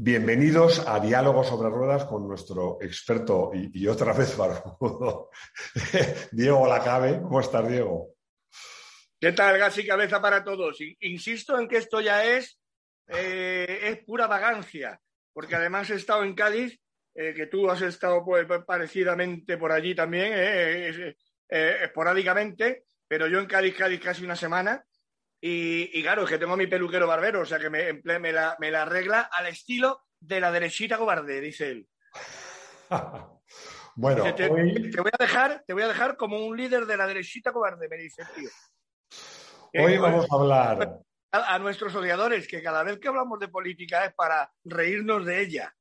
Bienvenidos a Diálogos sobre Ruedas con nuestro experto y, otra vez barbudo, Diego Lacabe. ¿Cómo estás, Diego? ¿Qué tal, gas y cabeza para todos? Insisto en que esto ya es, eh, es pura vagancia, porque además he estado en Cádiz, eh, que tú has estado pues, parecidamente por allí también, eh, esporádicamente, pero yo en Cádiz, Cádiz casi una semana, y, claro, es que tengo mi peluquero barbero, o sea que me, me, la, me la arregla al estilo de la derechita cobarde, dice él. bueno, te, voy a dejar, te voy a dejar como un líder de la derechita cobarde, me dice el tío. Hoy eh, vamos a hablar. A, nuestros odiadores, que cada vez que hablamos de política es para reírnos de ella.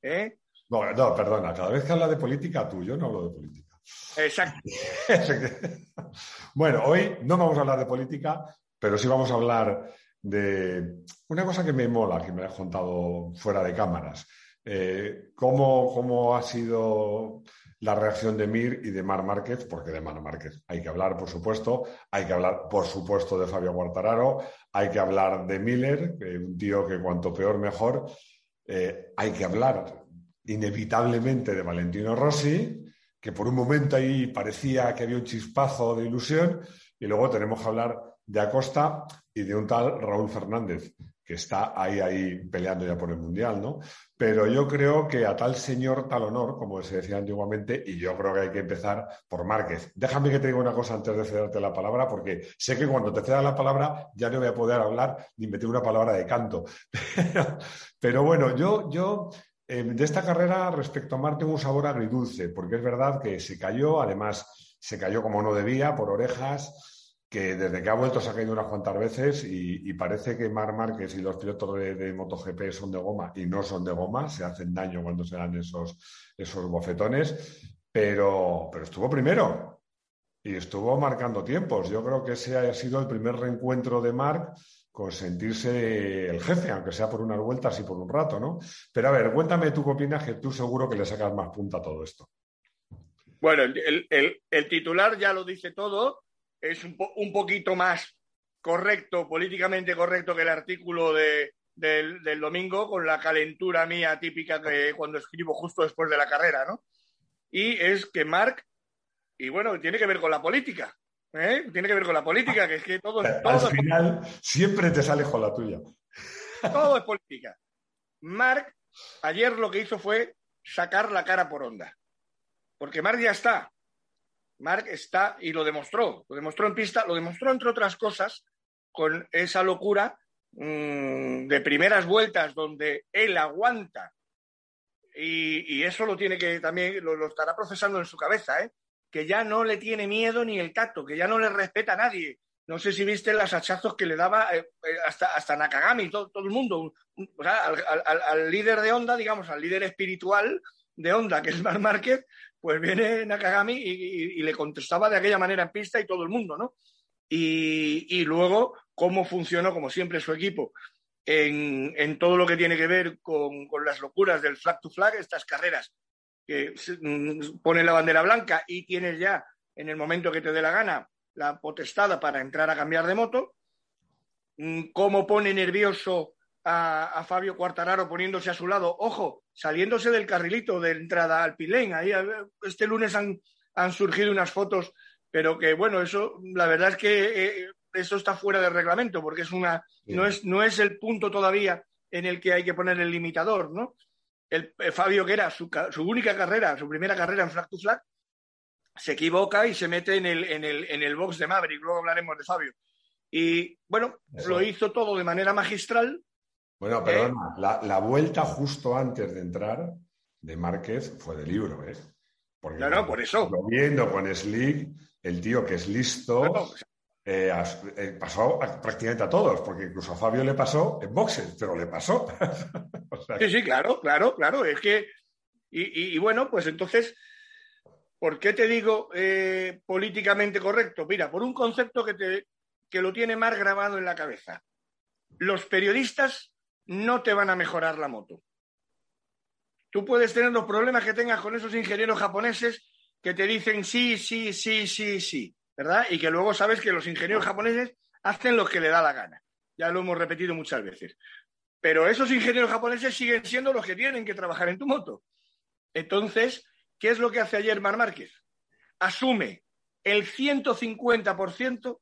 ¿eh? No, no, perdona, cada vez que habla de política tú, yo no hablo de política. Exacto. bueno, hoy no vamos a hablar de política, pero sí vamos a hablar de una cosa que me mola, que me has contado fuera de cámaras. Eh, ¿cómo, ha sido la reacción de Mir y de Mar Márquez? Porque de Mar Márquez hay que hablar, por supuesto. Hay que hablar, por supuesto, de Fabio Guartararo. Hay que hablar de Miller, un tío que cuanto peor, mejor. Eh, hay que hablar inevitablemente de Valentino Rossi, que por un momento ahí parecía que había un chispazo de ilusión. Y luego tenemos que hablar de Acosta y de un tal Raúl Fernández, que está ahí, ahí peleando ya por el Mundial, ¿no? Pero yo creo que a tal señor, tal honor, como se decía antiguamente, y yo creo que hay que empezar por Márquez. Déjame que te diga una cosa antes de cederte la palabra, porque sé que cuando te ceda la palabra ya no voy a poder hablar ni meter una palabra de canto. Pero bueno, yo, yo eh, de esta carrera respecto a Mar tengo un sabor agridulce, porque es verdad que se cayó, además se cayó como no debía, por orejas, que desde que ha vuelto se ha caído unas cuantas veces y, parece que Mar Márquez y los pilotos de, MotoGP son de goma y no son de goma, se hacen daño cuando se dan esos, esos bofetones, pero, pero estuvo primero y estuvo marcando tiempos. Yo creo que ese ha sido el primer reencuentro de Marc con sentirse el jefe, aunque sea por unas vueltas y por un rato, ¿no? Pero a ver, cuéntame tú qué opinas, que tú seguro que le sacas más punta a todo esto. Bueno, el titular ya lo dice todo es un, un poquito más correcto, políticamente correcto que el artículo de, del, domingo, con la calentura mía típica que cuando escribo justo después de la carrera, ¿no? Y es que Mark, y bueno, tiene que ver con la política, ¿eh? Tiene que ver con la política, que es que todo, todo Al final, siempre te sales con la tuya. Todo es política. Mark, ayer lo que hizo fue sacar la cara por onda. Porque Mark ya está. Mark está, y lo demostró, lo demostró en pista, lo demostró entre otras cosas con esa locura mm, de primeras vueltas donde él aguanta y, eso lo tiene que también, lo, estará procesando en su cabeza, ¿eh? que ya no le tiene miedo ni el tacto, que ya no le respeta a nadie. No sé si viste los hachazos que le daba eh, eh, hasta, hasta Nakagami, todo, todo el mundo, al, líder de onda, digamos, al líder espiritual de onda, que es Mark Márquez, pues viene Nakagami y, le contestaba de aquella manera en pista y todo el mundo, ¿no? Y, luego cómo funcionó, como siempre, su equipo en, todo lo que tiene que ver con, las locuras del flag to flag, estas carreras que mm, pone la bandera blanca y tienes ya, en el momento que te dé la gana, la potestada para entrar a cambiar de moto, mm, cómo pone nervioso a, Fabio Cuartararo poniéndose a su lado, ojo, saliéndose del carrilito de entrada al Pilén. Ahí este lunes han, han surgido unas fotos, pero que bueno, eso, la verdad es que eh, eso está fuera del reglamento, porque es una, no es, no es el punto todavía en el que hay que poner el limitador, ¿no? El, eh, Fabio, que era su, su, única carrera, su primera carrera en flag to flag, se equivoca y se mete en el, en el, en el box de Maverick, luego hablaremos de Fabio. Y bueno, lo hizo todo de manera magistral, bueno, perdona, la, vuelta justo antes de entrar de Márquez fue de libro, ¿eh? Porque no, no, por eso. Viendo con Slick, el tío que es listo, eh, eh, pasó prácticamente a todos, porque incluso a Fabio le pasó en boxes, pero le pasó. Sí, sí, claro, claro, claro. Es que, y, bueno, pues entonces, ¿por qué te digo eh, políticamente correcto? Mira, por un concepto que, te, que lo tiene más grabado en la cabeza. Los periodistas no te van a mejorar la moto. Tú puedes tener los problemas que tengas con esos ingenieros japoneses que te dicen sí, sí, sí, sí, sí. ¿verdad? Y que luego sabes que los ingenieros japoneses hacen lo que le da la gana. Ya lo hemos repetido muchas veces. Pero esos ingenieros japoneses siguen siendo los que tienen que trabajar en tu moto. Entonces, ¿qué es lo que hace ayer Mar Márquez? Asume el 150%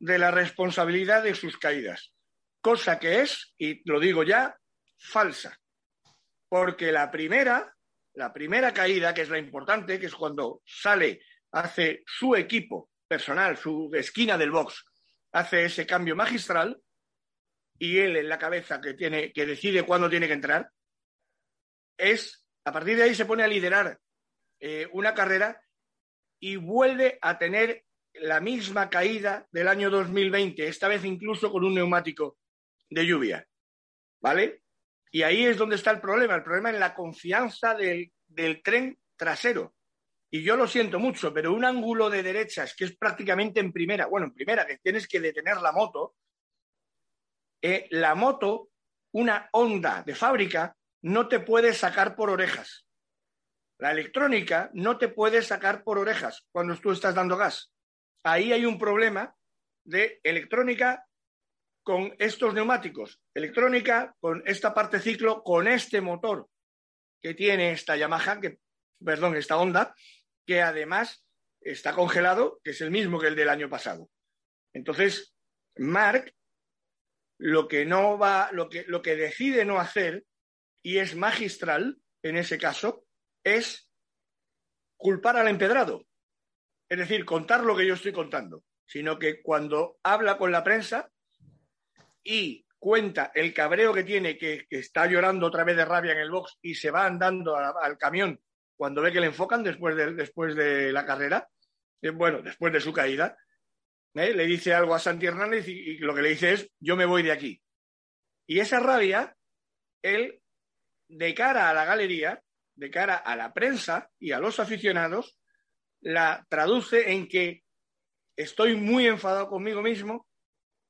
de la responsabilidad de sus caídas, cosa que es, y lo digo ya, falsa. Porque la primera, la primera caída, que es la importante, que es cuando sale, hace su equipo personal, su esquina del box, hace ese cambio magistral y él en la cabeza que tiene, que decide cuándo tiene que entrar, es, a partir de ahí se pone a liderar eh, una carrera y vuelve a tener la misma caída del año 2020, esta vez incluso con un neumático de lluvia. ¿Vale? Y ahí es donde está el problema. El problema es la confianza del, del tren trasero y yo lo siento mucho, pero un ángulo de derechas que es prácticamente en primera, bueno, en primera, que tienes que detener la moto, eh, la moto, una onda de fábrica, no te puede sacar por orejas. La electrónica no te puede sacar por orejas cuando tú estás dando gas. Ahí hay un problema de electrónica con estos neumáticos, electrónica con esta parte ciclo, con este motor que tiene esta Yamaha, que, perdón, esta onda, que además está congelado, que es el mismo que el del año pasado. Entonces, Mark lo que no va, lo que, lo que decide no hacer, y es magistral en ese caso, es culpar al empedrado. Es decir, contar lo que yo estoy contando, sino que cuando habla con la prensa y cuenta el cabreo que tiene, que, está llorando otra vez de rabia en el box y se va andando al camión cuando ve que le enfocan después de, después de la carrera, eh, bueno, después de su caída, ¿eh? le dice algo a Santi Hernández y, lo que le dice es, yo me voy de aquí. Y esa rabia, él, de cara a la galería, de cara a la prensa y a los aficionados, la traduce en que estoy muy enfadado conmigo mismo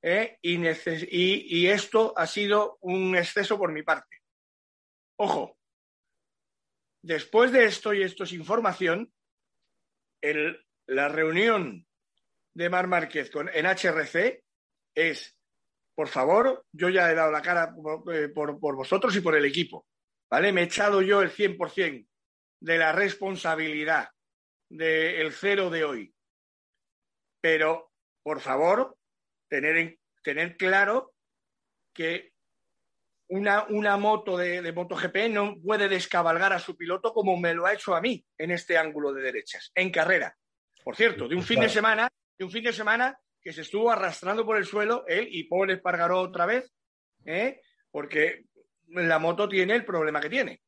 ¿eh? y, y, esto ha sido un exceso por mi parte. Ojo, Después de esto, y esto es información, la reunión de Mar Márquez con, en HRC es, por favor, yo ya he dado la cara eh, por, vosotros y por el equipo, ¿vale? Me he echado yo el 100% de la responsabilidad del cero de hoy. Pero, por favor, tener, tener claro que una, una moto de, de, MotoGP no puede descabalgar a su piloto como me lo ha hecho a mí en este ángulo de derechas, en carrera. Por cierto, de un fin de semana, de un fin de semana que se estuvo arrastrando por el suelo él y Paul Espargaró otra vez, ¿eh? porque la moto tiene el problema que tiene.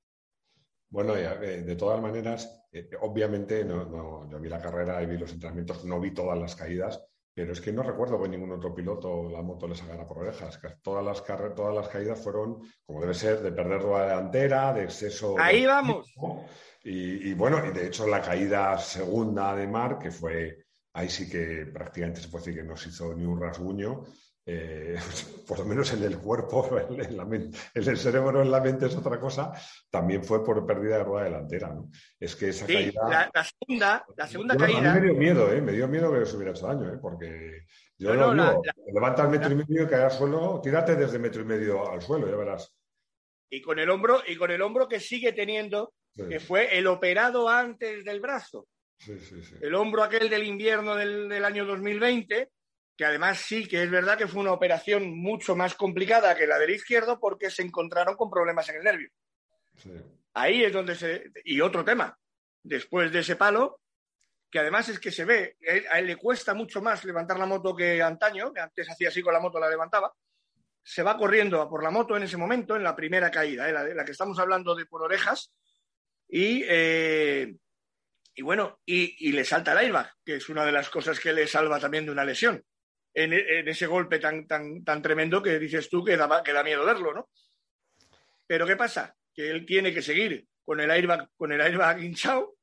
Bueno, eh, de todas maneras, eh, obviamente no, yo vi la carrera y vi los entrenamientos, no vi todas las caídas, pero es que no recuerdo que ningún otro piloto la moto le sacara por orejas. Todas las, todas las caídas fueron, como debe ser, de perder rueda delantera, de exceso. Ahí vamos. Y, bueno, y de hecho la caída segunda de Mar, que fue, ahí sí que prácticamente se puede decir que no se hizo ni un rasguño, eh, por lo menos en el cuerpo, en, la mente, en el cerebro, en la mente es otra cosa, también fue por pérdida de rueda delantera. ¿no? Es que esa caída. La, segunda, la segunda caída. A mí me dio miedo, ¿eh? me dio miedo que se hubiera hecho daño, ¿eh? porque yo no, lo levanta al metro y medio y cae al suelo, tírate desde metro y medio al suelo, ya verás. Y con el hombro, y con el hombro que sigue teniendo, que fue el operado antes del brazo. Sí, el hombro aquel del invierno del, del año 2020 que además sí que es verdad que fue una operación mucho más complicada que la del izquierdo porque se encontraron con problemas en el nervio. Ahí es donde se... Y otro tema, después de ese palo, que además es que se ve, a él le cuesta mucho más levantar la moto que antaño, que antes hacía así con la moto, la levantaba, se va corriendo a por la moto en ese momento, en la primera caída, ¿eh? la, la, que estamos hablando de por orejas, y, eh, y bueno, y, y le salta el airbag, que es una de las cosas que le salva también de una lesión. En, ese golpe tan, tan, tan tremendo que dices tú que da, que da miedo verlo, ¿no? Pero ¿qué pasa? Que él tiene que seguir con el airbag, con el airbag hinchado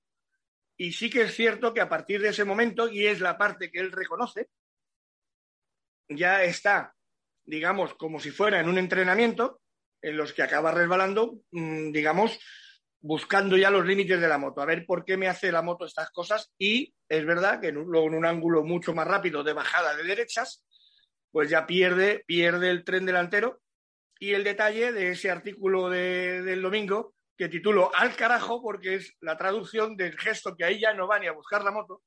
y sí que es cierto que a partir de ese momento, y es la parte que él reconoce, ya está, digamos, como si fuera en un entrenamiento en los que acaba resbalando, mm, digamos, buscando ya los límites de la moto, a ver por qué me hace la moto estas cosas. Y es verdad que luego en un ángulo mucho más rápido de bajada de derechas, pues ya pierde, pierde el tren delantero. Y el detalle de ese artículo del domingo que titulo Al carajo porque es la traducción del gesto que ahí ya no va ni a buscar la moto.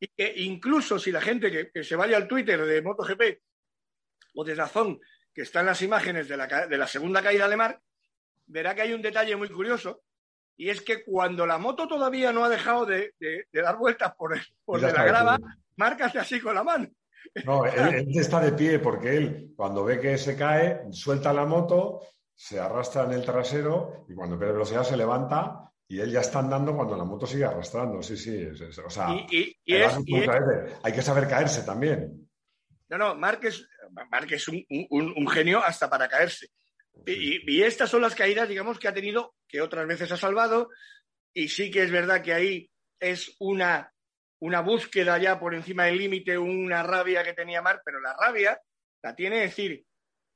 Y que incluso si la gente que, se vaya al Twitter de MotoGP o de Zazón que están las imágenes de la, de la segunda caída de Mar, verá que hay un detalle muy curioso y es que cuando la moto todavía no ha dejado de, dar vueltas por, por de la grava, márcase así con la mano. No, él, está de pie porque él, cuando ve que se cae, suelta la moto, se arrastra en el trasero y cuando pierde velocidad se levanta y él ya está andando cuando la moto sigue arrastrando. Sí, sí. o sea, hay que saber caerse también. No, no, es, es un, genio hasta para caerse. Y, estas son las caídas, digamos, que ha tenido, que otras veces ha salvado, y sí que es verdad que ahí es una, una búsqueda ya por encima del límite, una rabia que tenía Marc, pero la rabia la tiene decir,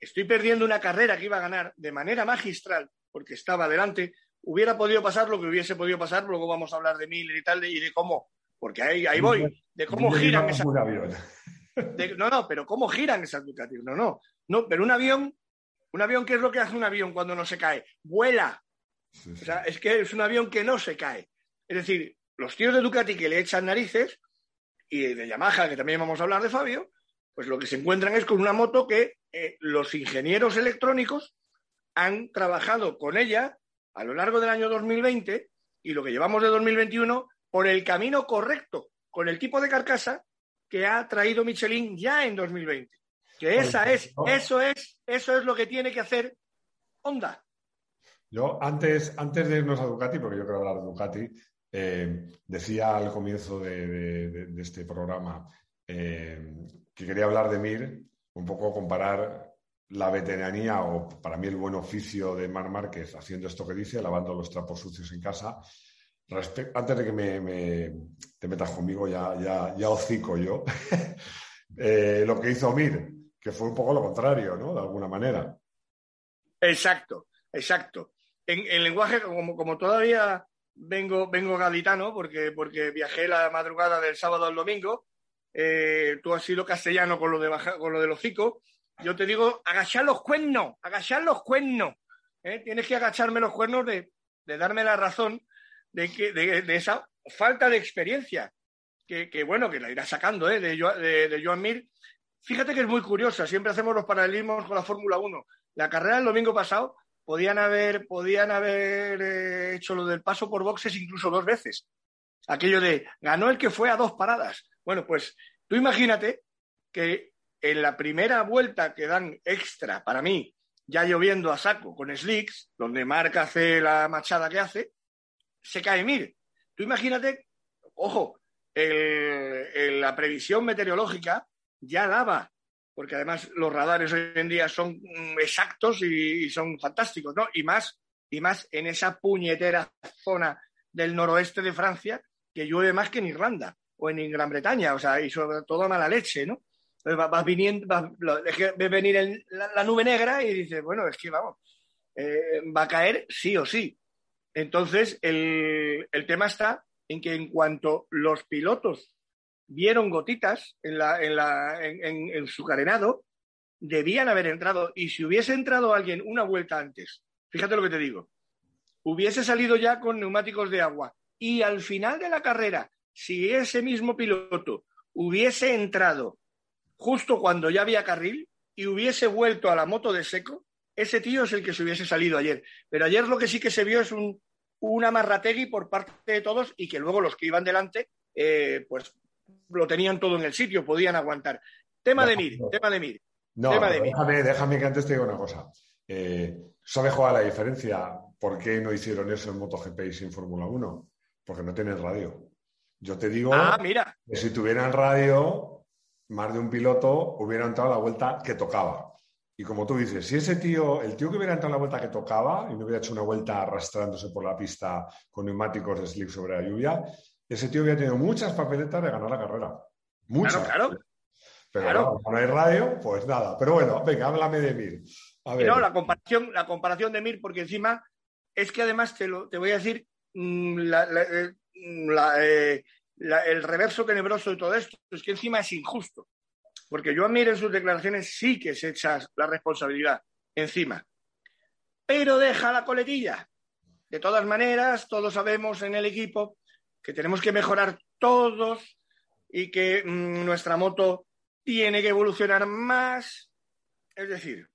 estoy perdiendo una carrera que iba a ganar de manera magistral, porque estaba adelante, hubiera podido pasar lo que hubiese podido pasar, luego vamos a hablar de Miller y tal, y de cómo, porque ahí, ahí voy, de cómo giran esas... no, no, pero cómo giran esas Ducati, no, no, no, pero un avión un avión, ¿qué es lo que hace un avión cuando no se cae? Vuela. O sea, es que es un avión que no se cae. Es decir, los tíos de Ducati que le echan narices y de Yamaha, que también vamos a hablar de Fabio, pues lo que se encuentran es con una moto que eh, los ingenieros electrónicos han trabajado con ella a lo largo del año 2020 y lo que llevamos de 2021 por el camino correcto, con el tipo de carcasa que ha traído Michelin ya en 2020. Que esa es, eso es, eso es lo que tiene que hacer Honda. Yo antes, antes de irnos a Ducati, porque yo quiero hablar de Ducati, eh, decía al comienzo de, este programa eh, que quería hablar de Mir, un poco comparar la veteranía o para mí el buen oficio de Mar Márquez haciendo esto que dice, lavando los trapos sucios en casa. antes de que me, te metas conmigo, ya, ya, ya hocico yo. Eh, lo que hizo Mir, que fue un poco lo contrario, ¿no? De alguna manera. Exacto, exacto. En, el lenguaje, como, como, todavía vengo, vengo gaditano, porque, porque viajé la madrugada del sábado al domingo, eh, tú has sido castellano con lo, de con lo del hocico, yo te digo, agachar los cuernos, agachar los cuernos. ¿eh? Tienes que agacharme los cuernos de, darme la razón de, que, de, esa falta de experiencia, que, bueno, que la irá sacando ¿eh? de, de, de Joan Mir, Fíjate que es muy curiosa, siempre hacemos los paralelismos con la Fórmula 1. La carrera del domingo pasado podían haber, podían haber eh, hecho lo del paso por boxes incluso dos veces. Aquello de ganó el que fue a dos paradas. Bueno, pues tú imagínate que en la primera vuelta que dan extra para mí, ya lloviendo a saco con slicks, donde Marca hace la machada que hace, se cae Mir. Tú imagínate, ojo, la previsión meteorológica ya daba, porque además los radares hoy en día son mm, exactos y, son fantásticos, ¿no? Y más, y más en esa puñetera zona del noroeste de Francia que llueve más que en Irlanda o en Gran Bretaña, o sea, y sobre todo a mala leche, ¿no? Vas viniendo, ves venir la, nube negra y dices, bueno, es que vamos, eh, va a caer sí o sí. Entonces, el, el tema está en que en cuanto los pilotos vieron gotitas en, la, en, la, en, su carenado, debían haber entrado. Y si hubiese entrado alguien una vuelta antes, fíjate lo que te digo, hubiese salido ya con neumáticos de agua. Y al final de la carrera, si ese mismo piloto hubiese entrado justo cuando ya había carril y hubiese vuelto a la moto de seco, ese tío es el que se hubiese salido ayer. Pero ayer lo que sí que se vio es un, una marrategui por parte de todos y que luego los que iban delante, eh, pues lo tenían todo en el sitio, podían aguantar. Tema de Mir, tema de Mir. No, déjame, déjame que antes te diga una cosa. Eh, ¿Sabes cuál la diferencia? ¿Por qué no hicieron eso en MotoGP y sin Fórmula 1? Porque no tienen radio. Yo te digo ah, mira. que si tuvieran radio, más de un piloto hubiera entrado a la vuelta que tocaba. Y como tú dices, si ese tío, el tío que hubiera entrado a la vuelta que tocaba y no hubiera hecho una vuelta arrastrándose por la pista con neumáticos de slip sobre la lluvia, ese tío hubiera tenido muchas papeletas de ganar la carrera. Muchas. Claro, claro. Pero claro. como no hay radio, pues nada. Pero bueno, venga, háblame de Mir. No, la comparación, la comparación de Mir, porque encima es que además te, lo, te voy a decir mm, la, eh, mm, eh, el reverso tenebroso de todo esto, es que encima es injusto. Porque yo a Mir en sus declaraciones sí que se echa la responsabilidad encima. Pero deja la coletilla. De todas maneras, todos sabemos en el equipo que tenemos que mejorar todos y que mm, nuestra moto tiene que evolucionar más. Es decir,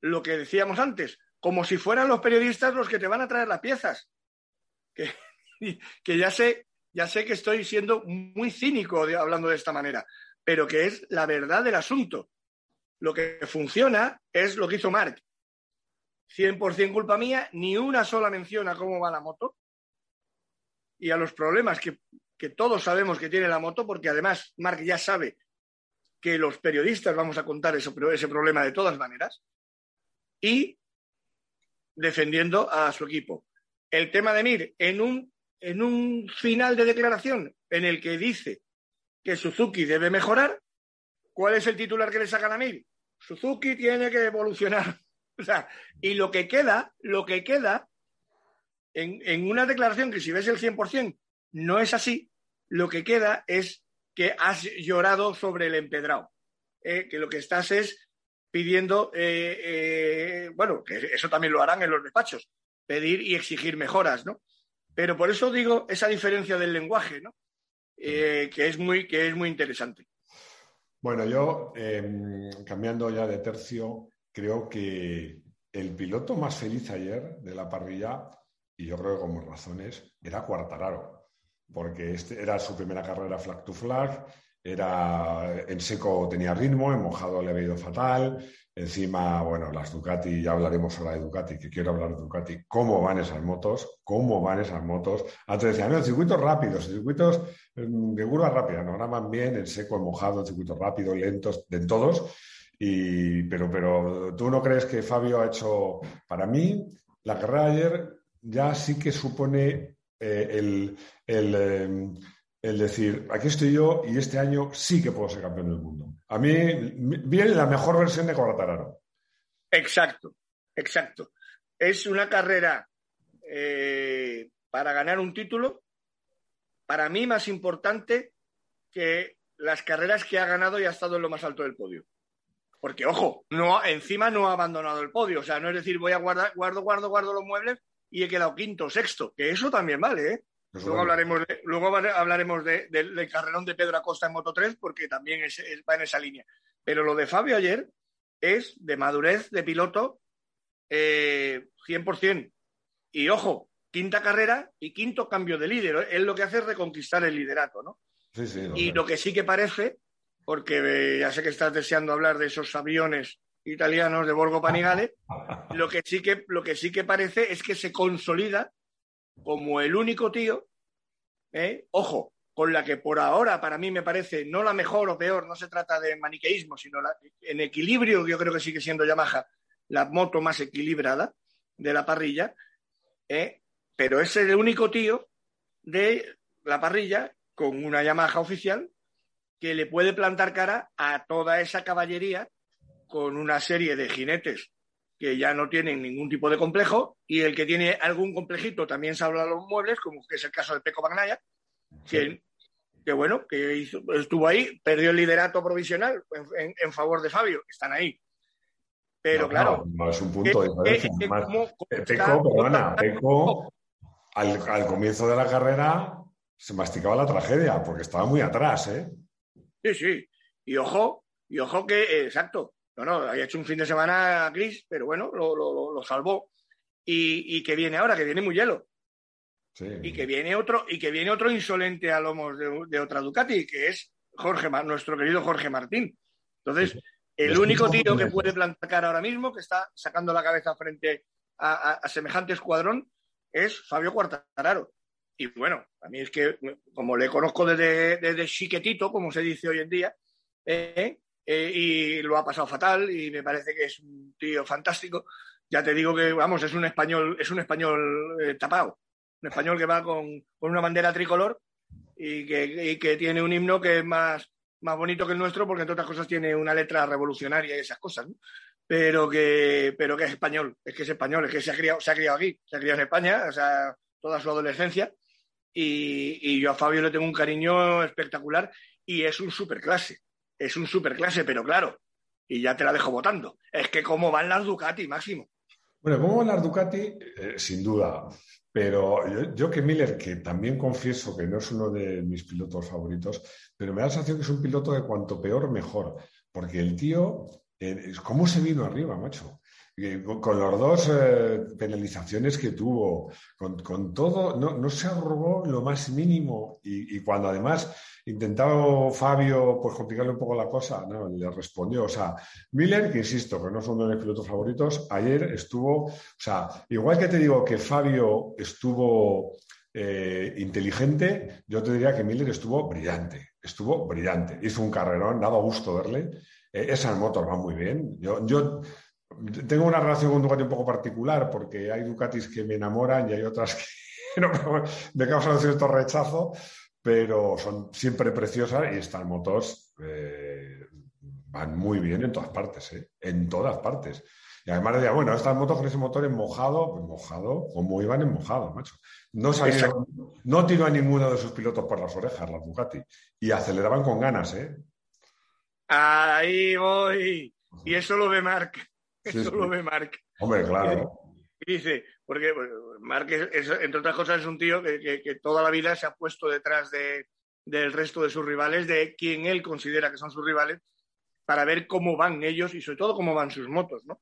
lo que decíamos antes, como si fueran los periodistas los que te van a traer las piezas. Que, que ya, sé, ya sé que estoy siendo muy cínico hablando de esta manera, pero que es la verdad del asunto. Lo que funciona es lo que hizo Mark. 100% culpa mía, ni una sola mención a cómo va la moto y a los problemas que que todos sabemos que tiene la moto, porque además Mark ya sabe que los periodistas vamos a contar ese, ese problema de todas maneras, y defendiendo a su equipo. El tema de Mir, en un, en un final de declaración en el que dice que Suzuki debe mejorar, ¿cuál es el titular que le sacan a Mir? Suzuki tiene que evolucionar. O sea, y lo que queda, lo que queda en, en una declaración que si ves el 100% no es así, lo que queda es que has llorado sobre el empedrado, eh, que lo que estás es pidiendo, eh, eh, bueno, que eso también lo harán en los despachos, pedir y exigir mejoras, ¿no? Pero por eso digo esa diferencia del lenguaje, ¿no? que, es muy, que es muy interesante. Bueno, yo, em, cambiando ya de tercio, creo que el piloto más feliz ayer de la parrilla, y yo creo que como razones, era Cuartararo porque este era su primera carrera flag to flag, era en seco tenía ritmo, en mojado le había ido fatal. Encima, bueno, las Ducati, ya hablaremos ahora de Ducati, que quiero hablar de Ducati, cómo van esas motos, cómo van esas motos. Antes decían, no, circuitos rápidos, circuitos mm, de curva rápida, no, ahora van bien en seco, en mojado, en circuitos rápidos, lentos, de todos. Y, pero, pero tú no crees que Fabio ha hecho, para mí, la carrera ayer ya sí que supone eh, el, em, el, decir, aquí estoy yo y este año sí que puedo ser campeón del mundo. A mí viene la mejor versión de Corratararo. Exacto, exacto. Es una carrera eh, para ganar un título, para mí más importante que las carreras que ha ganado y ha estado en lo más alto del podio. Porque, ojo, no, encima no ha abandonado el podio. O sea, no es decir, voy a guardar, guardo, guardo, guardo los muebles y he quedado quinto, sexto, que eso también vale, ¿eh? luego, hablaremos de, luego hablaremos del carrerón de Pedro Acosta en Moto 3 porque también va en esa línea. Pero lo de Fabio ayer es de madurez de piloto eh, 100%. Y ojo, quinta carrera y quinto cambio de líder. Él lo que hace es reconquistar el liderato, ¿no? Sí, sí, y lo que sí que parece, porque eh, ya sé que estás deseando hablar de esos aviones italianos de Borgo Panigale, lo que sí que, lo que, sí que parece es que se consolida como el único tío, ¿eh? ojo, con la que por ahora para mí me parece no la mejor o peor, no se trata de maniqueísmo, sino en equilibrio, yo creo que sigue siendo Yamaha la moto más equilibrada de la parrilla, ¿eh? pero es el único tío de la parrilla con una Yamaha oficial que le puede plantar cara a toda esa caballería con una serie de jinetes que ya no tienen ningún tipo de complejo y el que tiene algún complejito también se habla de los muebles, como que es el caso de Peco Bagnaya, que, bueno, que estuvo ahí, perdió el liderato provisional en, favor de Fabio, están ahí. Pero claro. No, es un punto de diferencia. Peco, perdona, Peco al, al, comienzo de la carrera se masticaba la tragedia porque estaba muy atrás, ¿eh? Sí, sí. Y ojo, y ojo que, exacto, no, no, había hecho un fin de semana gris, pero bueno, lo, salvó. Y, que viene ahora, que viene muy hielo. Y que viene otro, y que viene otro insolente a lomos de, otra Ducati, que es Jorge, nuestro querido Jorge Martín. Entonces, el único tío que puede plantar ahora mismo, que está sacando la cabeza frente a, semejante escuadrón, es Fabio Cuartararo. y bueno, a mí es que, como le conozco desde, desde chiquetito, como se dice hoy en día, eh, eh, y lo ha pasado fatal y me parece que es un tío fantástico. Ya te digo que, vamos, es un español, es un español eh, tapado, un español que va con, una bandera tricolor y que, que, tiene un himno que es más, más bonito que el nuestro porque, entre otras cosas, tiene una letra revolucionaria y esas cosas, Pero que, pero que es español, es que es español, es que se ha criado, se ha criado aquí, se ha criado en España, o sea, toda su adolescencia. Y, y yo a Fabio le tengo un cariño espectacular y es un superclase es un superclase, pero claro, y ya te la dejo votando. Es que cómo van las Ducati, Máximo. Bueno, cómo van las Ducati, eh, sin duda. Pero yo, que Miller, que también confieso que no es uno de mis pilotos favoritos, pero me da la sensación que es un piloto de cuanto peor, mejor. Porque el tío, eh, ¿cómo se vino arriba, macho? con, las dos eh, penalizaciones que tuvo, con, todo, no, se arrugó lo más mínimo. Y, cuando además intentaba Fabio pues, complicarle un poco la cosa, no, le respondió. O sea, Miller, que insisto, que no son de mis pilotos favoritos, ayer estuvo, o sea, igual que te digo que Fabio estuvo eh, inteligente, yo te diría que Miller estuvo brillante, estuvo brillante. Hizo un carrerón, daba gusto verle. Eh, esas motos van muy bien. Yo, yo tengo una relación con Ducati un poco particular porque hay Ducatis que me enamoran y hay otras que no, me causan cierto rechazo, pero son siempre preciosas y estas motos eh, van muy bien en todas partes, ¿eh? en todas partes. Y además decía, bueno, estas motos con ese motor en mojado, pues mojado, como iban en mojado, macho. No salieron, no tiró a ninguno de sus pilotos por las orejas, las Ducati, y aceleraban con ganas, ¿eh? Ahí voy. Y eso lo ve Marc. Eso lo ve Marc. Hombre, claro. dice, porque Marc, entre otras cosas, es un tío que, toda la vida se ha puesto detrás de, del resto de sus rivales, de quien él considera que son sus rivales, para ver cómo van ellos y sobre todo cómo van sus motos, ¿no?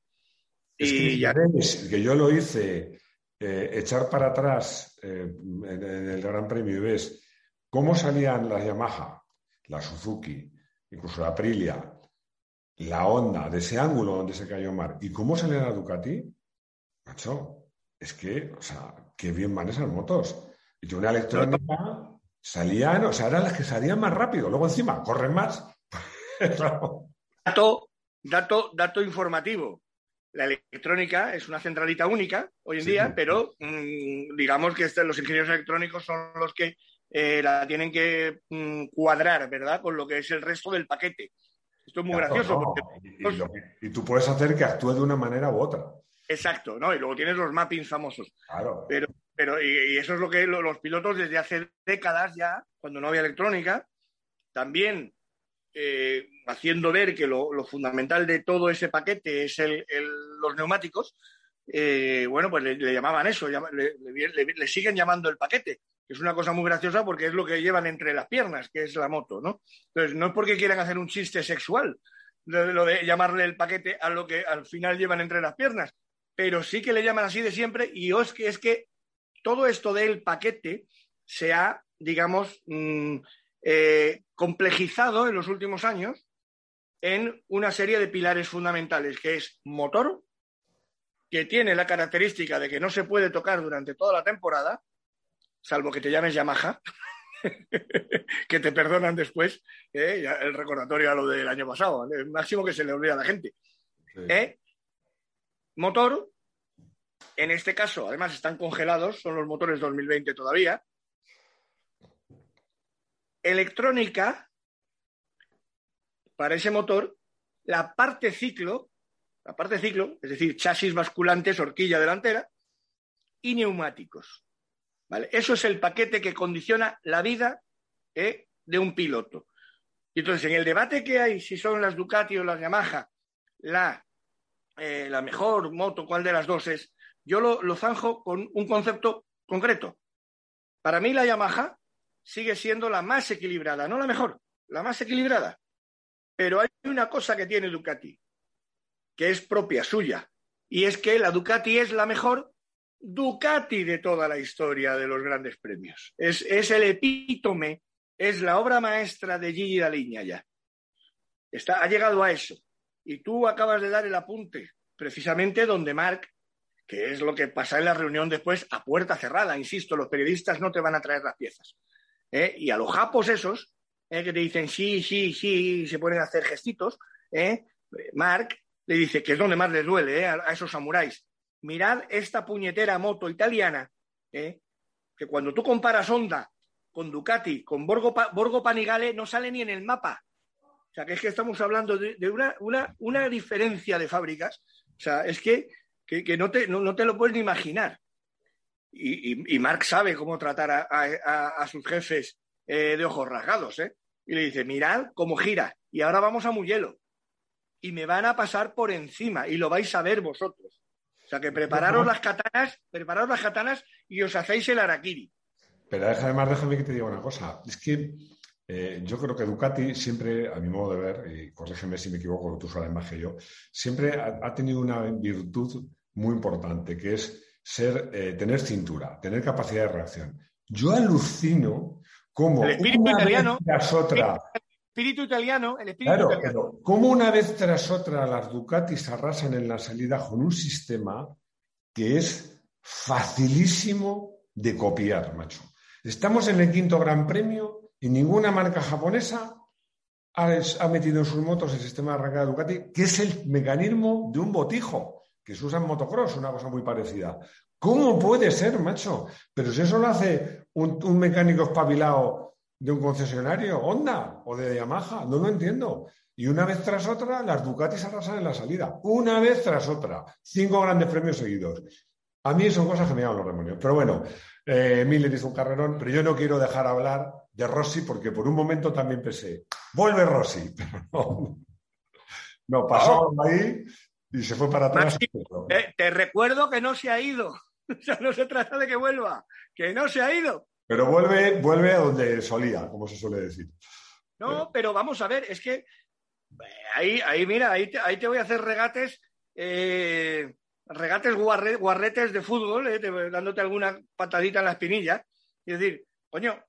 y ya... que yo lo hice eh, echar para atrás eh, en, el Gran Premio y ves cómo salían las Yamaha, la Suzuki, incluso la Aprilia, la onda de ese ángulo donde se cayó Mar y cómo sale la Ducati, macho, es que, o sea, qué bien van esas motos. Y una electrónica salían, o sea, eran las que salían más rápido. Luego encima corren más. dato, dato, dato informativo. La electrónica es una centralita única hoy en día, pero mm, digamos que este, los ingenieros electrónicos son los que eh, la tienen que mm, cuadrar, ¿verdad? Con lo que es el resto del paquete. Esto es muy gracioso. Y, tú puedes hacer que actúe de una manera u otra. Exacto, ¿no? Y luego tienes los mappings famosos. Claro. Pero, pero y, eso es lo que los pilotos desde hace décadas ya, cuando no había electrónica, también eh, haciendo ver que lo, fundamental de todo ese paquete es el, los neumáticos, eh, bueno, pues le, llamaban eso, le, le, siguen llamando el paquete es una cosa muy graciosa porque es lo que llevan entre las piernas, que es la moto, ¿no? Entonces, no es porque quieran hacer un chiste sexual, lo de llamarle el paquete a lo que al final llevan entre las piernas, pero sí que le llaman así de siempre y es que, es que todo esto del paquete se ha, digamos, mm, eh, complejizado en los últimos años en una serie de pilares fundamentales, que es motor, que tiene la característica de que no se puede tocar durante toda la temporada, salvo que te llames Yamaha, que te perdonan después, ¿eh? el recordatorio a lo del año pasado, el máximo que se le olvida a la gente. ¿Eh? Motor, en este caso, además están congelados, son los motores 2020 todavía. Electrónica, para ese motor, la parte ciclo, la parte ciclo, es decir, chasis basculantes, horquilla delantera, y neumáticos. Eso es el paquete que condiciona la vida ¿eh? de un piloto. Y entonces, en el debate que hay, si son las Ducati o las Yamaha la, eh, la mejor moto, cuál de las dos es, yo lo, zanjo con un concepto concreto. Para mí la Yamaha sigue siendo la más equilibrada, no la mejor, la más equilibrada. Pero hay una cosa que tiene Ducati, que es propia suya, y es que la Ducati es la mejor Ducati de toda la historia de los grandes premios. Es, el epítome, es la obra maestra de Gigi Daliña ya. Está, ha llegado a eso. Y tú acabas de dar el apunte, precisamente donde Marc, que es lo que pasa en la reunión después a puerta cerrada. Insisto, los periodistas no te van a traer las piezas. ¿eh? Y a los japos esos, ¿eh? que te dicen sí, sí, sí, se pueden hacer gestitos, ¿eh? Mark le dice, que es donde más les duele a, a, esos samuráis, mirad esta puñetera moto italiana, que cuando tú comparas Honda con Ducati, con Borgo, Borgo Panigale, no sale ni en el mapa. O sea, que es que estamos hablando de, una, una, una, diferencia de fábricas. O sea, es que, que, que no, te, no, no, te lo puedes ni imaginar. Y, y, y Mark sabe cómo tratar a, a, a sus jefes eh, de ojos rasgados. ¿eh? Y le dice, mirad cómo gira. Y ahora vamos a Mugello. Y me van a pasar por encima. Y lo vais a ver vosotros. O sea, que prepararos las katanas, prepararos las katanas y os hacéis el arakiri. Pero además, déjame que te diga una cosa. Es que eh, yo creo que Ducati siempre, a mi modo de ver, y corrígeme si me equivoco, tú sabes más que yo, siempre ha, ha tenido una virtud muy importante, que es ser, eh, tener cintura, tener capacidad de reacción. Yo alucino el espíritu una italiano, vez tras otra, el espíritu italiano, el espíritu claro, italiano. pero cómo una vez tras otra las Ducatis arrasan en la salida con un sistema que es facilísimo de copiar, macho. Estamos en el quinto Gran Premio y ninguna marca japonesa ha, metido en sus motos el sistema de arrancada Ducati, que es el mecanismo de un botijo, que se usa en motocross, una cosa muy parecida. ¿Cómo puede ser, macho? Pero si eso lo hace un, mecánico espabilado de un concesionario, Honda o de Yamaha, no lo entiendo. Y una vez tras otra, las Ducatis arrasan en la salida. Una vez tras otra. Cinco grandes premios seguidos. A mí son cosas que me llaman los demonios. Pero bueno, eh, Miller un carrerón, pero yo no quiero dejar hablar de Rossi porque por un momento también pensé, vuelve Rossi, pero no. No, pasó Oh. ahí y se fue para atrás. Te, te recuerdo que no se ha ido. O sea, no se trata de que vuelva, que no se ha ido. Pero vuelve, vuelve a donde solía, como se suele decir. No, pero vamos a ver, es que eh, ahí, ahí mira, ahí te, ahí te voy a hacer regates, eh, regates guarre- guarretes de fútbol, eh, te- dándote alguna patadita en la espinilla. Y decir, coño,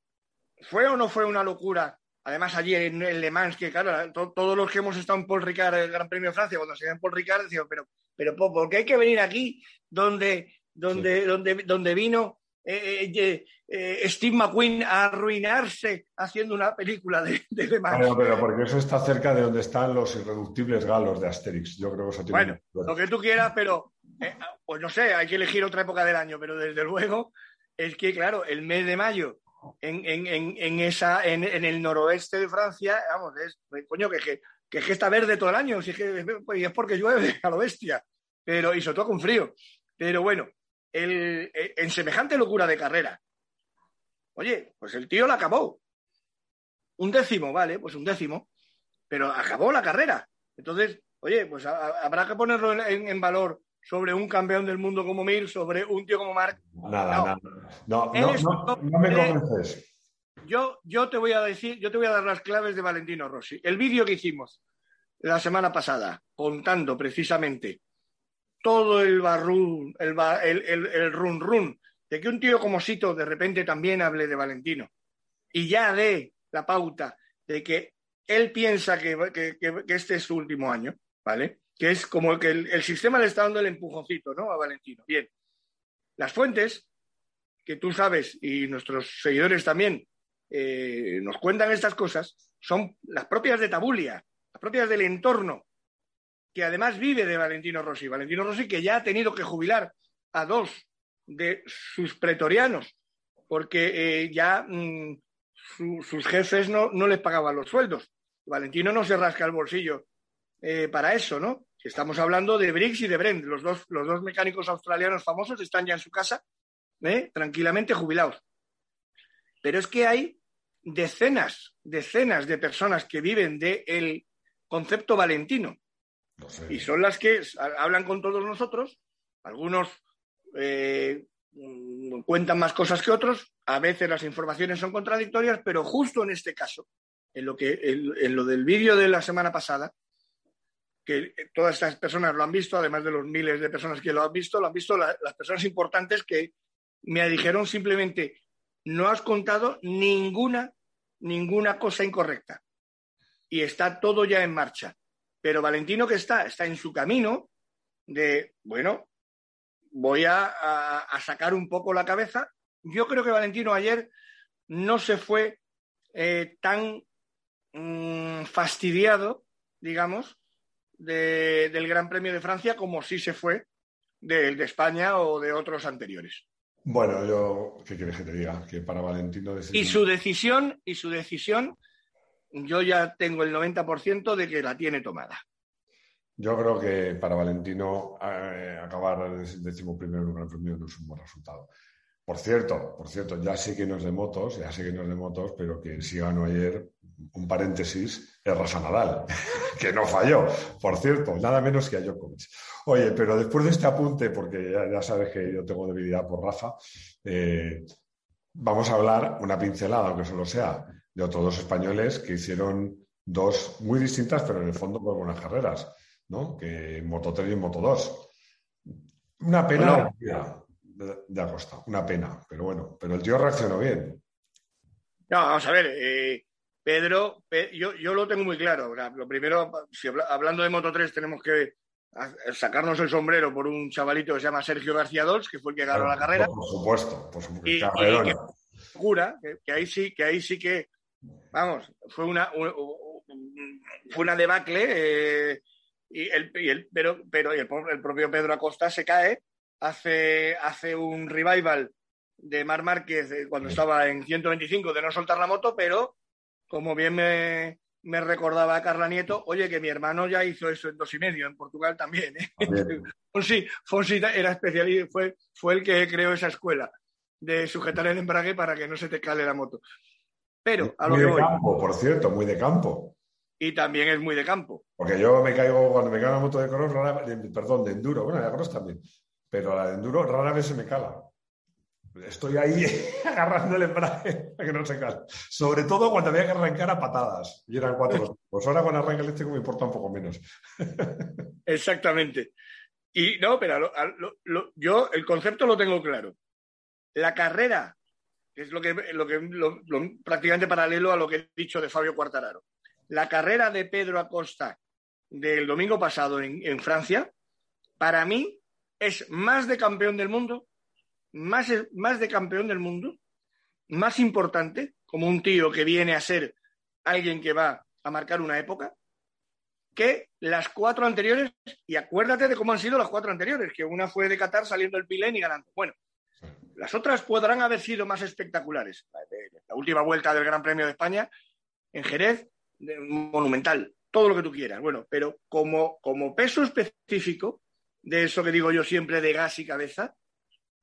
¿fue o no fue una locura? Además, allí en, en Le Mans, que claro, to- todos los que hemos estado en Paul Ricard, el Gran Premio de Francia, cuando se ve en Paul Ricard, decían, pero, pero po- ¿por qué hay que venir aquí donde, donde, donde, donde vino eh, eh, eh, Steve McQueen a arruinarse haciendo una película de, de Le Mans? Bueno, pero porque eso está cerca de donde están los irreductibles galos de Asterix. Yo creo que eso tiene Bueno, lo que tú quieras, pero pues no sé, hay que elegir otra época del año, pero desde luego es que, claro, el mes de mayo en, en, en, esa, en, en el noroeste de Francia, vamos, es, coño, que, que, que es que está verde todo el año, si que y es porque llueve a lo bestia, pero, y sobre todo con frío. Pero bueno, el, eh, en semejante locura de carrera, oye, pues el tío la acabó. Un décimo, vale, pues un décimo, pero acabó la carrera. Entonces, oye, pues habrá que ponerlo en valor sobre un campeón del mundo como Mir, sobre un tío como Marc. Nada, No. nada. No, no, no, no me convences. Yo, yo te voy a decir, yo te voy a dar las claves de Valentino Rossi. El vídeo que hicimos la semana pasada, contando precisamente todo el barrún, el, el, el, el run run, de que un tío como Sito de repente también hable de Valentino y ya dé la pauta de que él piensa que, que- que- que este es su último año, ¿vale? Que es como que el, sistema le está dando el empujoncito, ¿no? A Valentino. Bien. Las fuentes, que tú sabes y nuestros seguidores también eh, nos cuentan estas cosas, son las propias de Tabulia, las propias del entorno, que además vive de Valentino Rossi. Valentino Rossi que ya ha tenido que jubilar a dos de sus pretorianos, porque eh, ya mm, su- sus jefes no, no les pagaban los sueldos. Valentino no se rasca el bolsillo eh, para eso, ¿no? Estamos hablando de Briggs y de Brent, los dos, los dos mecánicos australianos famosos están ya en su casa, ¿eh? tranquilamente jubilados. Pero es que hay decenas, decenas de personas que viven del concepto valentino No sé. y son las que ha- hablan con todos nosotros. Algunos eh, mm, cuentan más cosas que otros, a veces las informaciones son contradictorias, pero justo en este caso, en lo, que, en, en lo del vídeo de la semana pasada, que todas estas personas lo han visto, además de los miles de personas que lo han visto, lo han visto la- las personas importantes que me dijeron simplemente, no has contado ninguna, ninguna cosa incorrecta. Y está todo ya en marcha. Pero Valentino que está, está en su camino de, bueno, voy a, sacar un poco la cabeza. Yo creo que Valentino ayer no se fue eh, tan mm, fastidiado, digamos, del Gran Premio de Francia como sí se fue del de España o de otros anteriores. Bueno, yo, ¿qué quieres que te diga? Que para Valentino... Y su decisión, y su decisión, yo ya tengo el 90% de que la tiene tomada. Yo creo que para Valentino eh, acabar el décimo primero en un Gran Premio no es un buen resultado. Por cierto, por cierto, ya sé que no es de motos, ya sé que no es de motos, pero que sí ganó ayer, un paréntesis, es Rafa Nadal, que no falló, por cierto, nada menos que a Djokovic. Oye, pero después de este apunte, porque ya, sabes que yo tengo debilidad por Rafa, eh, vamos a hablar una pincelada, aunque solo sea, de otros dos españoles que hicieron dos muy distintas, pero en el fondo muy buenas carreras, ¿no? Que Moto 3 y Moto 2. Una pena de, Acosta, una pena, pero bueno, pero el tío reaccionó bien. No, vamos a ver, eh, Pedro, yo, yo, lo tengo muy claro. Lo primero, si hablando de Moto 3, tenemos que sacarnos el sombrero por un chavalito que se llama Sergio García Dols, que fue el que ganó la carrera. Por supuesto, por supuesto. Y, que, ahí sí, que ahí sí que, vamos, fue una, fue una debacle. Eh, y el, y el, pero, pero el, propio Pedro Acosta se cae hace, hace un revival de Mar Márquez eh, cuando estaba en 125 de no soltar la moto, pero como bien me, me recordaba Carla Nieto, oye, que mi hermano ya hizo eso en dos y medio, en Portugal también. ¿eh? Fonsi, Fonsi, era especialista, fue, fue el que creó esa escuela de sujetar el embrague para que no se te cale la moto. Pero a lo muy de campo, por cierto, muy de campo. Y también es muy de campo. Porque yo me caigo, cuando me caigo la moto de cross, perdón, de enduro, bueno, de cross también, pero la de enduro rara vez se me cala. Estoy ahí agarrando el que no se cale. Sobre todo cuando había que arrancar a patadas. Y eran cuatro. Pues ahora cuando arranca el eléctrico me importa un poco menos. Exactamente. Y no, pero yo el concepto lo tengo claro. La carrera, que es lo que, lo que prácticamente paralelo a lo que he dicho de Fabio Quartararo. La carrera de Pedro Acosta del domingo pasado en, Francia, para mí es más de campeón del mundo, más, más de campeón del mundo, más importante, como un tío que viene a ser alguien que va a marcar una época, que las cuatro anteriores, y acuérdate de cómo han sido las cuatro anteriores, que una fue de Qatar saliendo el Pilén y ganando. Bueno, las otras podrán haber sido más espectaculares. La última vuelta del Gran Premio de España en Jerez, monumental, todo lo que tú quieras. Bueno, pero como, como peso específico de eso que digo yo siempre de gas y cabeza,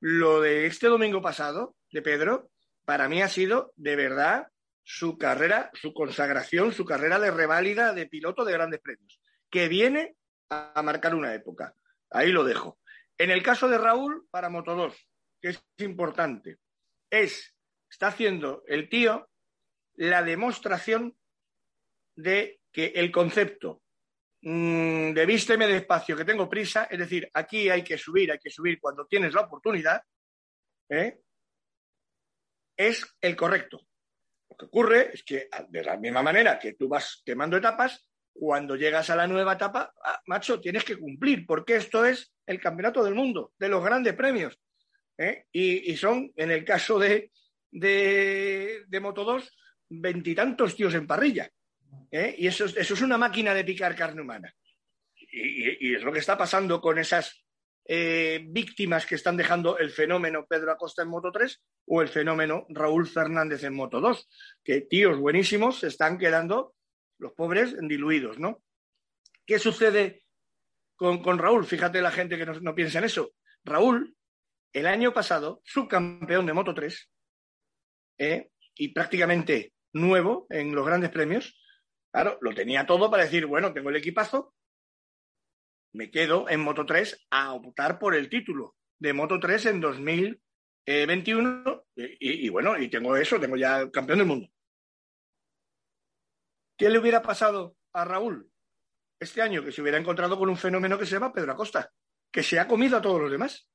lo de este domingo pasado, de Pedro, para mí ha sido de verdad su carrera, su consagración, su carrera de reválida de piloto de grandes premios, que viene a marcar una época. Ahí lo dejo. En el caso de Raúl, para Moto 2, que es importante, es, está haciendo el tío la demostración de que el concepto mmm, de vísteme despacio, que tengo prisa, es decir, aquí hay que subir, hay que subir cuando tienes la oportunidad, ¿eh? es el correcto. Lo que ocurre es que, de la misma manera que tú vas quemando etapas, cuando llegas a la nueva etapa, ah, macho, tienes que cumplir, porque esto es el campeonato del mundo, de los grandes premios. ¿eh? Y, son, en el caso de, de, de Moto 2, veintitantos tíos en parrilla. ¿Eh? Y eso, eso, es una máquina de picar carne humana. Y, es lo que está pasando con esas eh, víctimas que están dejando el fenómeno Pedro Acosta en Moto 3 o el fenómeno Raúl Fernández en Moto 2, que tíos buenísimos se están quedando los pobres diluidos, ¿no? ¿Qué sucede con, Raúl? Fíjate la gente que no, piensa en eso. Raúl, el año pasado, subcampeón de Moto 3, ¿eh? y prácticamente nuevo en los grandes premios, claro, lo tenía todo para decir, bueno, tengo el equipazo, me quedo en Moto 3 a optar por el título de Moto 3 en 2021 y, y bueno, y tengo eso, tengo ya campeón del mundo. ¿Qué le hubiera pasado a Raúl este año? Que se hubiera encontrado con un fenómeno que se llama Pedro Acosta, que se ha comido a todos los demás.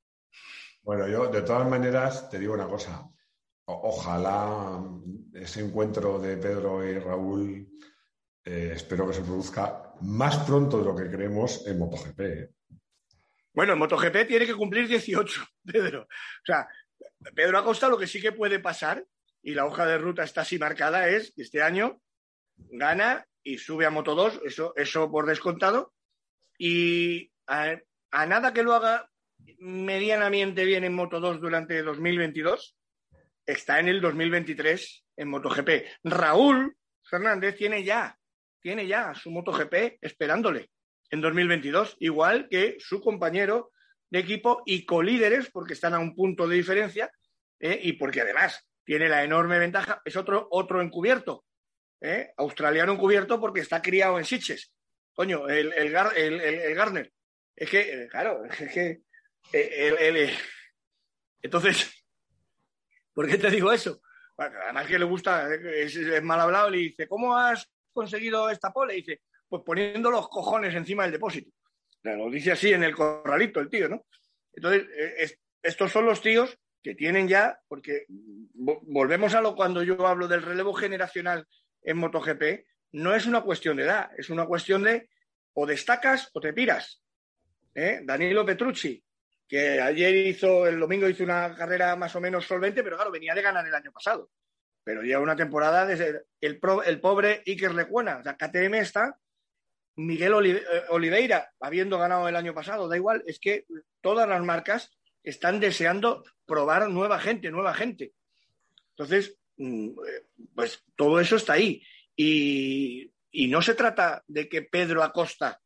Bueno, yo de todas maneras te digo una cosa. ojalá ese encuentro de Pedro y Raúl, eh, espero que se produzca más pronto de lo que creemos en MotoGP. ¿eh? Bueno, en MotoGP tiene que cumplir 18, Pedro. O sea, Pedro Acosta lo que sí que puede pasar, y la hoja de ruta está así marcada, es que este año gana y sube a Moto 2, eso, eso por descontado, y a, nada que lo haga medianamente bien en Moto 2 durante 2022, está en el 2023 en MotoGP. Raúl Fernández tiene ya, tiene ya su MotoGP esperándole en 2022, igual que su compañero de equipo y colíderes, porque están a un punto de diferencia ¿eh? y porque además tiene la enorme ventaja, es otro, otro encubierto, ¿eh? australiano encubierto porque está criado en Sitges. Coño, el, el, el, Garner. Es que, eh, claro, es que. entonces, ¿por qué te digo eso? además que le gusta, es, mal hablado, le dice, ¿cómo has conseguido esta pole? Dice, pues poniendo los cojones encima del depósito. lo dice así en el corralito el tío, ¿no? Entonces, eh, estos son los tíos que tienen ya, porque volvemos a lo cuando yo hablo del relevo generacional en MotoGP, no es una cuestión de edad, es una cuestión de o destacas o te piras. ¿Eh? Danilo Petrucci, que ayer hizo, el domingo hizo una carrera más o menos solvente, pero claro, venía de ganar el año pasado. Pero lleva una temporada desde el, el pobre Iker Lecuona. O sea, KTM está, Miguel eh, Oliveira, habiendo ganado el año pasado, da igual, es que todas las marcas están deseando probar nueva gente, nueva gente. Entonces, mm, pues todo eso está ahí. Y, no se trata de que Pedro Acosta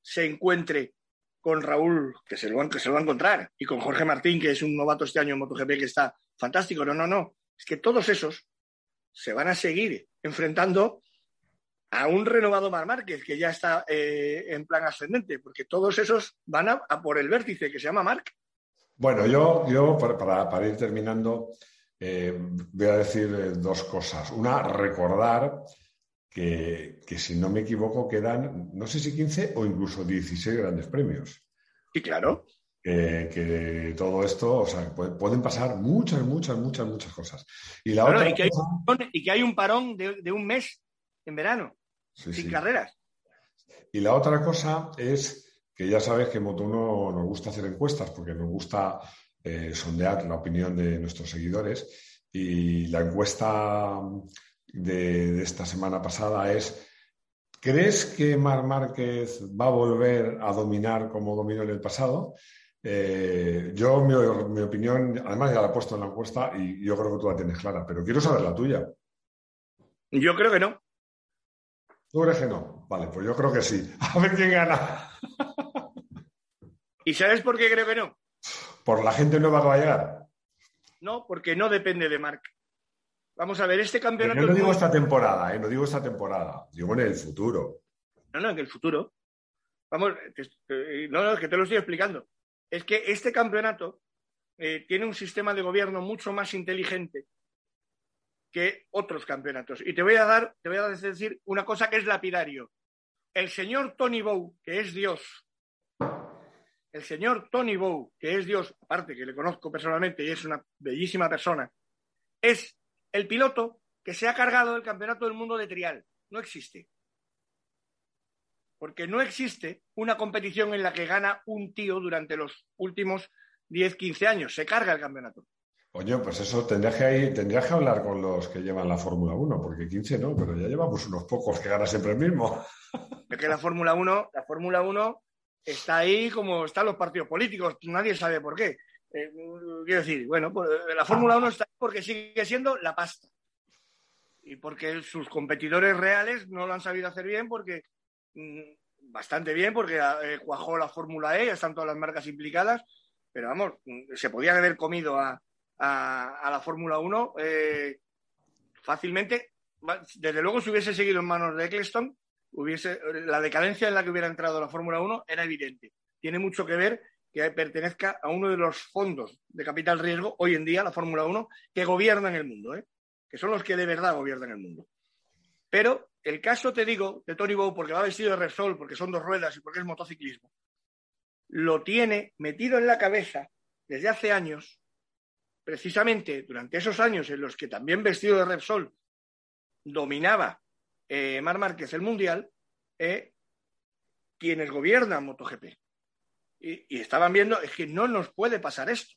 se encuentre con Raúl, que se, lo, que se lo va a encontrar, y con Jorge Martín, que es un novato este año en MotoGP que está fantástico. No, no, no. Es que todos esos se van a seguir enfrentando a un renovado Mar Márquez, que ya está eh, en plan ascendente, porque todos esos van a, por el vértice que se llama Marc. Bueno, yo, yo para, ir terminando, eh, voy a decir eh, dos cosas. Una, recordar que, si no me equivoco quedan, no sé si 15 o incluso 16 grandes premios. Y claro. Que, todo esto, o sea, pueden pasar muchas, muchas, muchas, muchas cosas. Y, la otra y, que, hay un parón, de un mes en verano sin carreras. Y la otra cosa es que ya sabes que en Moto1 nos gusta hacer encuestas porque nos gusta eh, sondear la opinión de nuestros seguidores. Y la encuesta de, esta semana pasada es, ¿crees que Mar Márquez va a volver a dominar como dominó en el pasado? Eh, yo, mi, mi, opinión, además ya la he puesto en la encuesta y yo creo que tú la tienes clara, pero quiero saber la tuya. Yo creo que no. ¿Tú crees que no? Vale, pues yo creo que sí. A ver quién gana. ¿Y sabes por qué creo que no? ¿Por la gente nueva que va a llegar? No, porque no depende de Marc. Vamos a ver, este campeonato. yo no digo esta temporada, ¿eh? no digo esta temporada, digo en el futuro. No, no, en el futuro. Vamos, no, no, es que te lo estoy explicando. Es que este campeonato eh, tiene un sistema de gobierno mucho más inteligente que otros campeonatos. Y te voy a dar, te voy a decir una cosa que es lapidario. El señor Tony Bow, que es Dios, el señor Tony Bow, que es Dios, aparte que le conozco personalmente y es una bellísima persona, es el piloto que se ha cargado el campeonato del mundo de trial. No existe. Porque no existe una competición en la que gana un tío durante los últimos 10, 15 años. Se carga el campeonato. Oye, pues eso tendrías que, tendrías que hablar con los que llevan la Fórmula 1, porque 15 no, pero ya llevamos unos pocos que gana siempre el mismo. Es que la Fórmula 1, la Fórmula 1 está ahí como están los partidos políticos, nadie sabe por qué. Eh, quiero decir, bueno, pues, eh, la Fórmula 1 está ahí porque sigue siendo la pasta. Y porque sus competidores reales no lo han sabido hacer bien, porque bastante bien, porque eh, cuajó la Fórmula E, están todas las marcas implicadas, pero vamos, mm, se podían haber comido a, a, la Fórmula 1 eh, fácilmente. Desde luego, si hubiese seguido en manos de Eccleston, hubiese, la decadencia en la que hubiera entrado la Fórmula 1 era evidente. Tiene mucho que ver que pertenezca a uno de los fondos de capital riesgo hoy en día, la Fórmula 1, que gobiernan el mundo, ¿eh? que son los que de verdad gobiernan el mundo. Pero el caso, te digo, de Tony Bow, porque va vestido de Repsol, porque son dos ruedas y porque es motociclismo, lo tiene metido en la cabeza desde hace años precisamente durante esos años en los que también vestido de Repsol dominaba eh, Mar Márquez el Mundial, eh, quienes gobiernan MotoGP. y, estaban viendo, es que no nos puede pasar esto.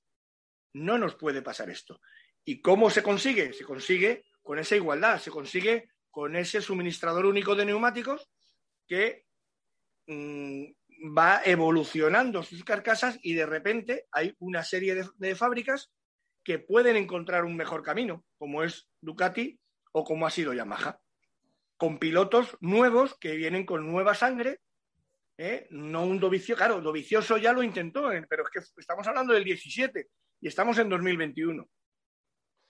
No nos puede pasar esto. ¿Y cómo se consigue? Se consigue con esa igualdad, se consigue con ese suministrador único de neumáticos que mm, va evolucionando sus carcasas y de repente hay una serie de, fábricas que pueden encontrar un mejor camino, como es Ducati o como ha sido Yamaha, con pilotos nuevos que vienen con nueva sangre, ¿eh? no un Dovicioso, claro, Dovicioso ya lo intentó, ¿eh? pero es que estamos hablando del 17 y estamos en 2021.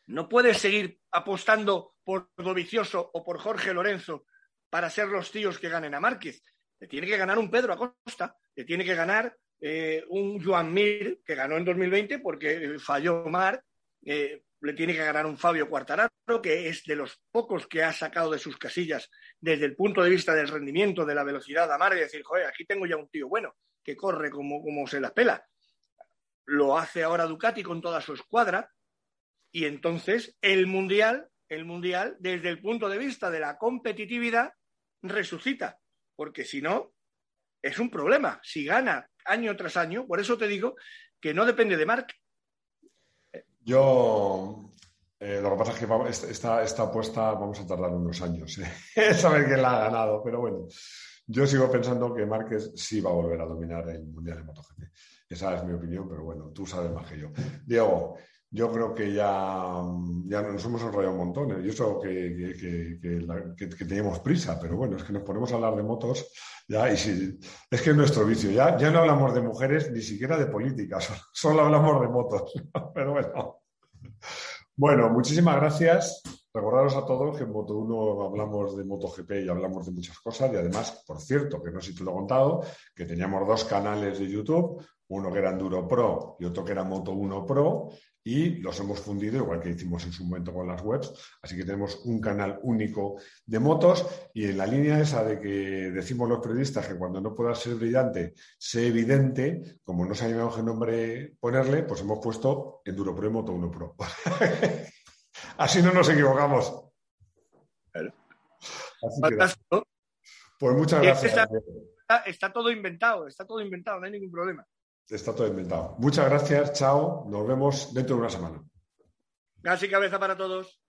No puedes seguir apostando por Dovicioso o por Jorge Lorenzo para ser los tíos que ganen a Márquez. Le tiene que ganar un Pedro Acosta, le tiene que ganar eh, un Joan Mir, que ganó en 2020 porque falló Mar, eh, le tiene que ganar un Fabio Quartararo, que es de los pocos que ha sacado de sus casillas desde el punto de vista del rendimiento, de la velocidad a Mar, y decir, joder, aquí tengo ya un tío bueno, que corre como, como se la pela. Lo hace ahora Ducati con toda su escuadra, y entonces el Mundial, el Mundial, desde el punto de vista de la competitividad, resucita porque si no, es un problema. Si gana año tras año, por eso te digo que no depende de Mark. Yo, eh, lo que pasa es que esta, esta, apuesta vamos a tardar unos años ¿eh? saber quién la ha ganado, pero bueno, yo sigo pensando que Márquez sí va a volver a dominar el Mundial de MotoGP. Esa es mi opinión, pero bueno, tú sabes más que yo. Diego, yo creo que ya, ya nos hemos enrollado un montón. ¿eh? Yo eso que, que, teníamos prisa, pero bueno, es que nos ponemos a hablar de motos ya y si, es que es nuestro vicio. Ya, ya no hablamos de mujeres ni siquiera de política, solo, hablamos de motos. pero bueno. Bueno, muchísimas gracias. Recordaros a todos que en Moto 1 hablamos de MotoGP y hablamos de muchas cosas. Y además, por cierto, que no sé si te lo he contado, que teníamos dos canales de YouTube, uno que era Enduro Pro y otro que era Moto 1 Pro y los hemos fundido, igual que hicimos en su momento con las webs. Así que tenemos un canal único de motos y en la línea esa de que decimos los periodistas que cuando no pueda ser brillante, sé evidente, como no sabíamos qué nombre ponerle, pues hemos puesto Enduro Pro y Moto 1 Pro. Así no nos equivocamos. pues muchas gracias. está todo inventado, está todo inventado, no hay ningún problema. Está todo inventado. Muchas gracias, chao. Nos vemos dentro de una semana. Gas y cabeza para todos.